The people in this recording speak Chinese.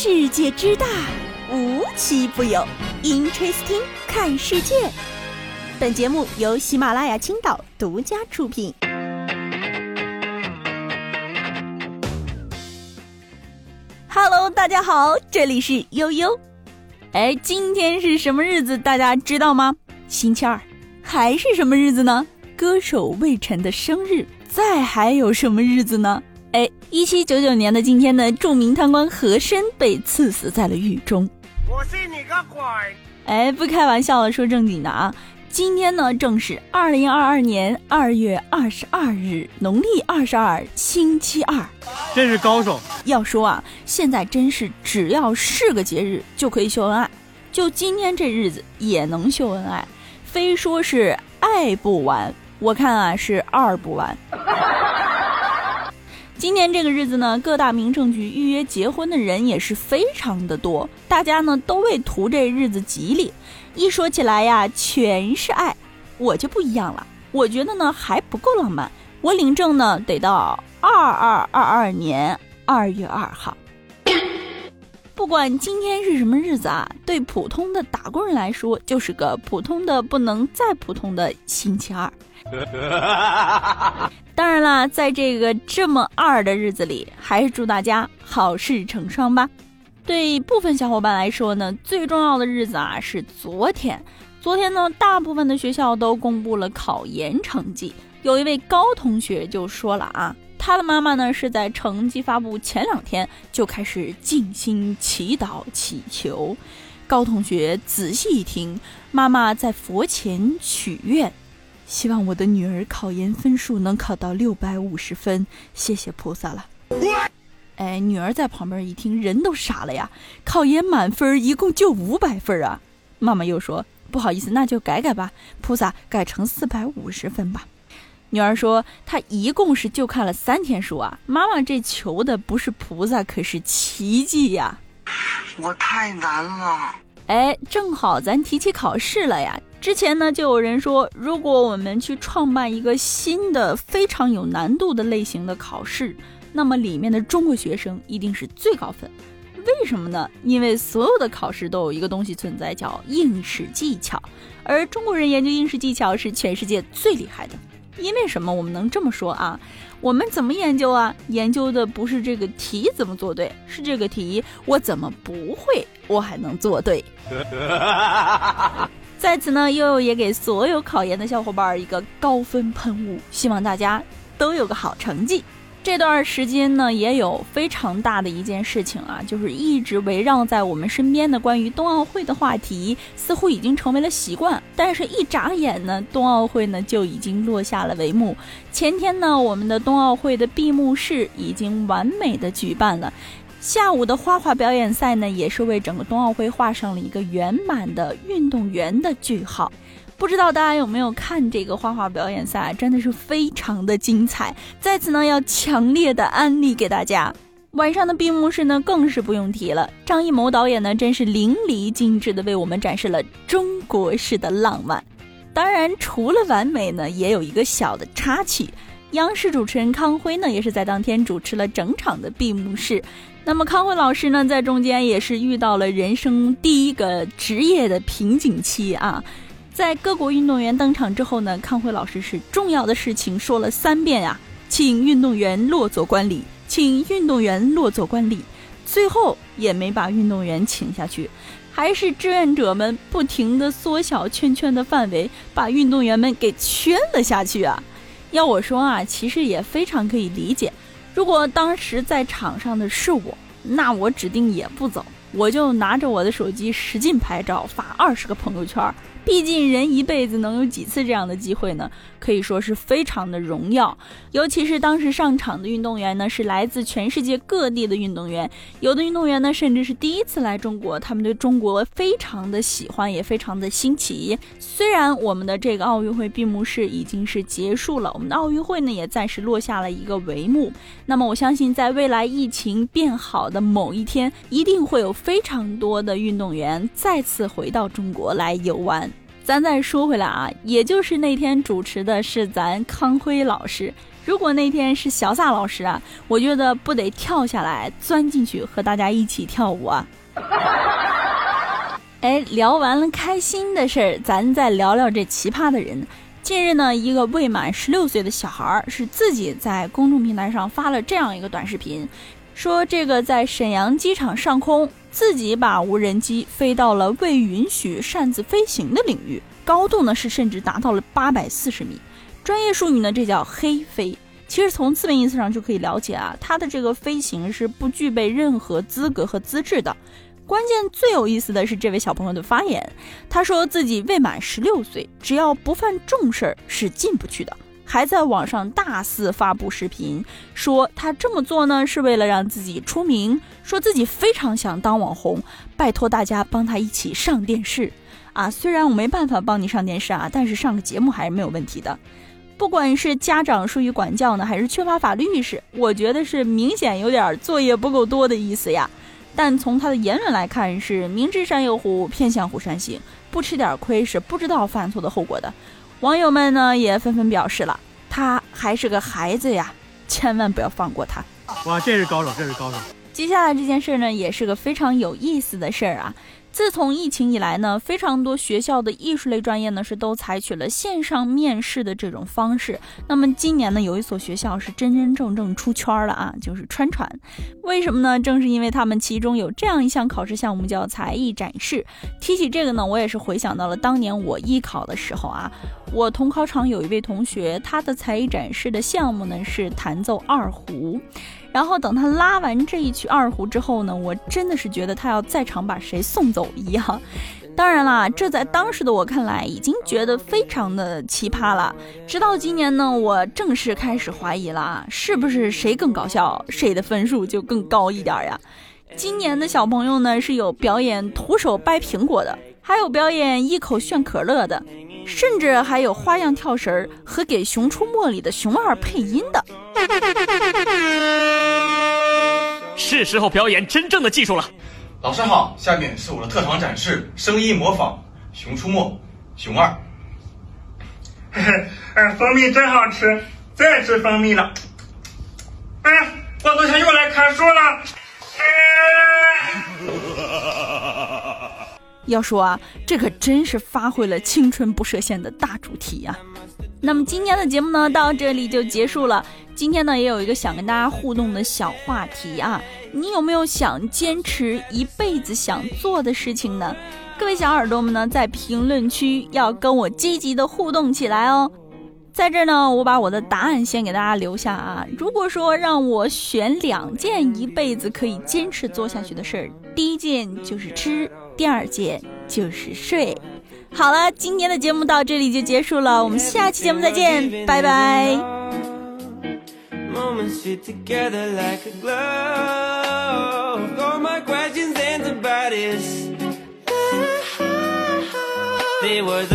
世界之大，无奇不有。Interesting，看世界。本节目由喜马拉雅青岛独家出品。Hello，大家好，这里是悠悠。哎，今天是什么日子？大家知道吗？星期二。还是什么日子呢？歌手魏晨的生日。再还有什么日子呢？哎，一七九九年的今天呢，著名贪官和珅被赐死在了狱中。我信你个鬼！哎，不开玩笑了，说正经的啊。今天呢，正是二零二二年二月二十二日，农历二十二，星期二。真是高手！要说啊，现在真是只要是个节日就可以秀恩爱，就今天这日子也能秀恩爱，非说是爱不完，我看啊是二不完。今年这个日子呢，各大民政局预约结婚的人也是非常的多，大家呢都为图这日子吉利。一说起来呀，全是爱，我就不一样了，我觉得呢还不够浪漫，我领证呢得到二二二二年二月二号。不管今天是什么日子啊，对普通的打工人来说，就是个普通的不能再普通的星期二。当然啦，在这个这么二的日子里，还是祝大家好事成双吧。对部分小伙伴来说呢，最重要的日子啊是昨天。昨天呢，大部分的学校都公布了考研成绩。有一位高同学就说了啊，他的妈妈呢是在成绩发布前两天就开始静心祈祷祈求。高同学仔细一听，妈妈在佛前许愿。希望我的女儿考研分数能考到六百五十分，谢谢菩萨了。哎，女儿在旁边一听，人都傻了呀！考研满分一共就五百分啊！妈妈又说：“不好意思，那就改改吧，菩萨改成四百五十分吧。”女儿说：“她一共是就看了三天书啊！”妈妈这求的不是菩萨，可是奇迹呀！我太难了。哎，正好咱提起考试了呀。之前呢，就有人说，如果我们去创办一个新的非常有难度的类型的考试，那么里面的中国学生一定是最高分。为什么呢？因为所有的考试都有一个东西存在，叫应试技巧，而中国人研究应试技巧是全世界最厉害的。因为什么？我们能这么说啊？我们怎么研究啊？研究的不是这个题怎么做对，是这个题我怎么不会，我还能做对。在此呢，悠悠也给所有考研的小伙伴一个高分喷雾，希望大家都有个好成绩。这段时间呢，也有非常大的一件事情啊，就是一直围绕在我们身边的关于冬奥会的话题，似乎已经成为了习惯。但是，一眨眼呢，冬奥会呢就已经落下了帷幕。前天呢，我们的冬奥会的闭幕式已经完美的举办了。下午的花滑表演赛呢，也是为整个冬奥会画上了一个圆满的运动员的句号。不知道大家有没有看这个花滑表演赛，真的是非常的精彩。在此呢，要强烈的安利给大家。晚上的闭幕式呢，更是不用提了。张艺谋导演呢，真是淋漓尽致的为我们展示了中国式的浪漫。当然，除了完美呢，也有一个小的插曲。央视主持人康辉呢，也是在当天主持了整场的闭幕式。那么康辉老师呢，在中间也是遇到了人生第一个职业的瓶颈期啊。在各国运动员登场之后呢，康辉老师是重要的事情说了三遍啊，请运动员落座观礼，请运动员落座观礼。最后也没把运动员请下去，还是志愿者们不停的缩小圈圈的范围，把运动员们给圈了下去啊。要我说啊，其实也非常可以理解。如果当时在场上的是我，那我指定也不走，我就拿着我的手机使劲拍照，发二十个朋友圈。毕竟人一辈子能有几次这样的机会呢？可以说是非常的荣耀。尤其是当时上场的运动员呢，是来自全世界各地的运动员，有的运动员呢甚至是第一次来中国，他们对中国非常的喜欢，也非常的新奇。虽然我们的这个奥运会闭幕式已经是结束了，我们的奥运会呢也暂时落下了一个帷幕。那么我相信，在未来疫情变好的某一天，一定会有非常多的运动员再次回到中国来游玩。咱再说回来啊，也就是那天主持的是咱康辉老师。如果那天是小撒老师啊，我觉得不得跳下来钻进去和大家一起跳舞啊！哎，聊完了开心的事儿，咱再聊聊这奇葩的人。近日呢，一个未满十六岁的小孩儿是自己在公众平台上发了这样一个短视频，说这个在沈阳机场上空，自己把无人机飞到了未允许擅自飞行的领域，高度呢是甚至达到了八百四十米。专业术语呢，这叫黑飞。其实从字面意思上就可以了解啊，它的这个飞行是不具备任何资格和资质的。关键最有意思的是这位小朋友的发言，他说自己未满十六岁，只要不犯重事儿是进不去的，还在网上大肆发布视频，说他这么做呢是为了让自己出名，说自己非常想当网红，拜托大家帮他一起上电视啊！虽然我没办法帮你上电视啊，但是上个节目还是没有问题的。不管是家长疏于管教呢，还是缺乏法律意识，我觉得是明显有点作业不够多的意思呀。但从他的言论来看，是明知山有虎，偏向虎山行，不吃点亏是不知道犯错的后果的。网友们呢也纷纷表示了，他还是个孩子呀，千万不要放过他。哇，这是高手，这是高手。接下来这件事呢，也是个非常有意思的事儿啊。自从疫情以来呢，非常多学校的艺术类专业呢是都采取了线上面试的这种方式。那么今年呢，有一所学校是真真正正出圈了啊，就是川传。为什么呢？正是因为他们其中有这样一项考试项目叫才艺展示。提起这个呢，我也是回想到了当年我艺考的时候啊，我同考场有一位同学，他的才艺展示的项目呢是弹奏二胡。然后等他拉完这一曲二胡之后呢，我真的是觉得他要在场把谁送走一样。当然啦，这在当时的我看来已经觉得非常的奇葩了。直到今年呢，我正式开始怀疑了，是不是谁更搞笑，谁的分数就更高一点呀？今年的小朋友呢，是有表演徒手掰苹果的，还有表演一口炫可乐的，甚至还有花样跳绳和给《熊出没》里的熊二配音的。是时候表演真正的技术了。老师好，下面是我的特长展示，声音模仿《熊出没》熊二。嘿嘿，哎，蜂蜜真好吃，最爱吃蜂蜜了。哎，我昨天又来砍树了。要说啊，这可真是发挥了青春不设限的大主题呀。那么今天的节目呢，到这里就结束了。今天呢，也有一个想跟大家互动的小话题啊，你有没有想坚持一辈子想做的事情呢？各位小耳朵们呢，在评论区要跟我积极的互动起来哦。在这儿呢，我把我的答案先给大家留下啊。如果说让我选两件一辈子可以坚持做下去的事儿，第一件就是吃，第二件就是睡。好了，今天的节目到这里就结束了，我们下期节目再见，拜拜。Moments fit together like a glove. All my questions and about is. Ah, there was